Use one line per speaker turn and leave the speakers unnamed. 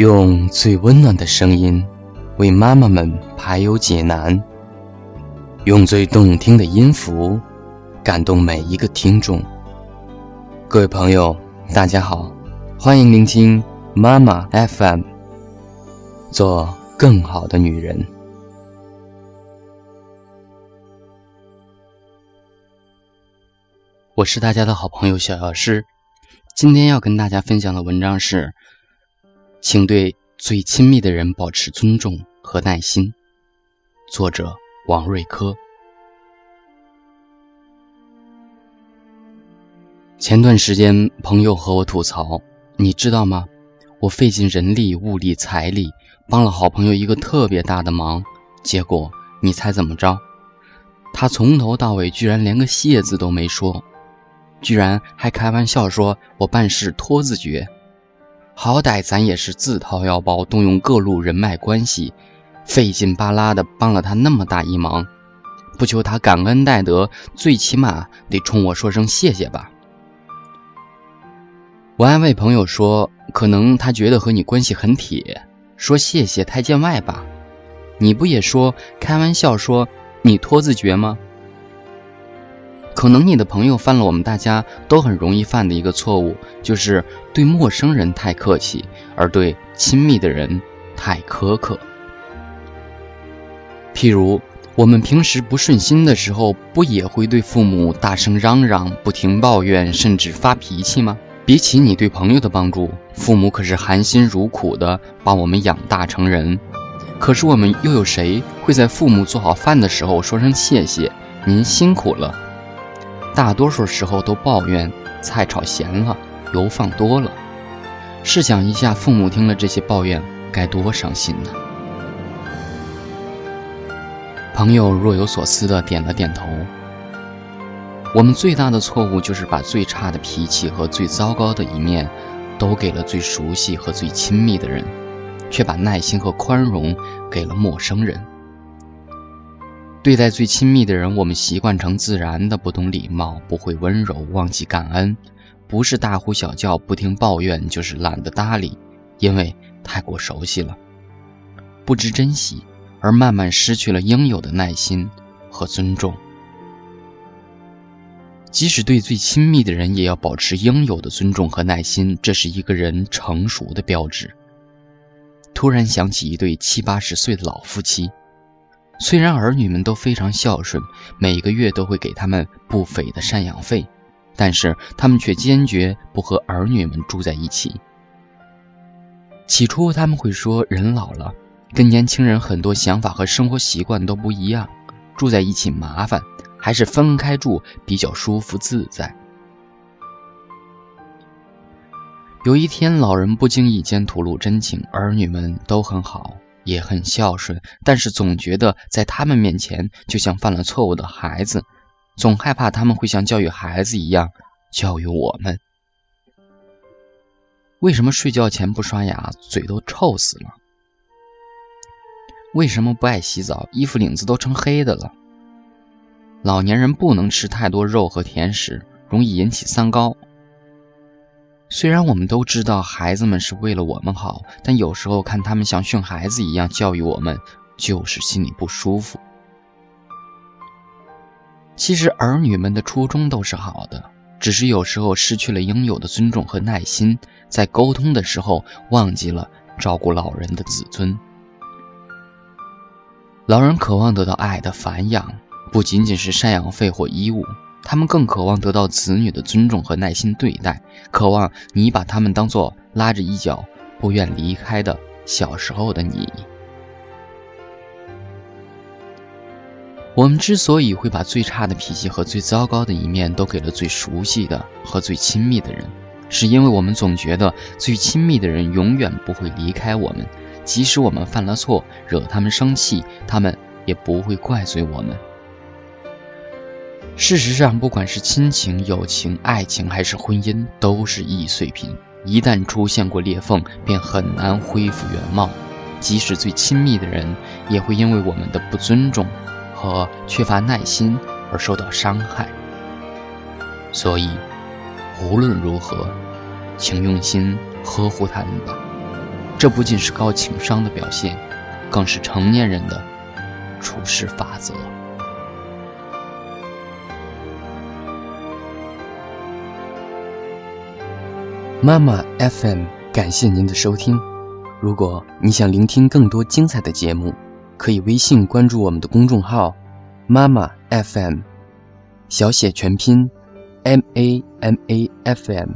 用最温暖的声音为妈妈们排忧解难，用最动听的音符感动每一个听众。各位朋友，大家好，欢迎聆听妈妈 FM，做更好的女人。我是大家的好朋友小药师，今天要跟大家分享的文章是。请对最亲密的人保持尊重和耐心。作者王瑞科。前段时间，朋友和我吐槽，你知道吗？我费尽人力、物力、财力，帮了好朋友一个特别大的忙，结果你猜怎么着？他从头到尾居然连个谢字都没说，居然还开玩笑说我办事拖字诀。好歹咱也是自掏腰包，动用各路人脉关系，费劲巴拉的帮了他那么大一忙，不求他感恩戴德，最起码得冲我说声谢谢吧。我安慰朋友说，可能他觉得和你关系很铁，说谢谢太见外吧。你不也说开玩笑说你拖字诀吗？可能你的朋友犯了我们大家都很容易犯的一个错误，就是对陌生人太客气，而对亲密的人太苛刻。譬如，我们平时不顺心的时候，不也会对父母大声嚷嚷、不停抱怨，甚至发脾气吗？比起你对朋友的帮助，父母可是含辛茹苦的把我们养大成人。可是我们又有谁会在父母做好饭的时候说声谢谢，您辛苦了？大多数时候都抱怨菜炒咸了，油放多了。试想一下，父母听了这些抱怨，该多伤心呢？朋友若有所思的点了点头。我们最大的错误就是把最差的脾气和最糟糕的一面，都给了最熟悉和最亲密的人，却把耐心和宽容给了陌生人。对待最亲密的人，我们习惯成自然的不懂礼貌，不会温柔，忘记感恩，不是大呼小叫，不听抱怨，就是懒得搭理，因为太过熟悉了，不知珍惜，而慢慢失去了应有的耐心和尊重。即使对最亲密的人，也要保持应有的尊重和耐心，这是一个人成熟的标志。突然想起一对七八十岁的老夫妻。虽然儿女们都非常孝顺，每个月都会给他们不菲的赡养费，但是他们却坚决不和儿女们住在一起。起初他们会说，人老了，跟年轻人很多想法和生活习惯都不一样，住在一起麻烦，还是分开住比较舒服自在。有一天，老人不经意间吐露真情，儿女们都很好。也很孝顺，但是总觉得在他们面前就像犯了错误的孩子，总害怕他们会像教育孩子一样教育我们。为什么睡觉前不刷牙，嘴都臭死了？为什么不爱洗澡，衣服领子都成黑的了？老年人不能吃太多肉和甜食，容易引起三高。虽然我们都知道孩子们是为了我们好，但有时候看他们像训孩子一样教育我们，就是心里不舒服。其实儿女们的初衷都是好的，只是有时候失去了应有的尊重和耐心，在沟通的时候忘记了照顾老人的自尊。老人渴望得到爱的繁养，不仅仅是赡养费或衣物。他们更渴望得到子女的尊重和耐心对待，渴望你把他们当做拉着衣角不愿离开的小时候的你。我们之所以会把最差的脾气和最糟糕的一面都给了最熟悉的和最亲密的人，是因为我们总觉得最亲密的人永远不会离开我们，即使我们犯了错，惹他们生气，他们也不会怪罪我们。事实上，不管是亲情、友情、爱情还是婚姻，都是易碎品。一旦出现过裂缝，便很难恢复原貌。即使最亲密的人，也会因为我们的不尊重和缺乏耐心而受到伤害。所以，无论如何，请用心呵护他们吧。这不仅是高情商的表现，更是成年人的处事法则。
妈妈 FM，感谢您的收听。如果你想聆听更多精彩的节目，可以微信关注我们的公众号“妈妈 FM”，小写全拼 “M A M A F M”。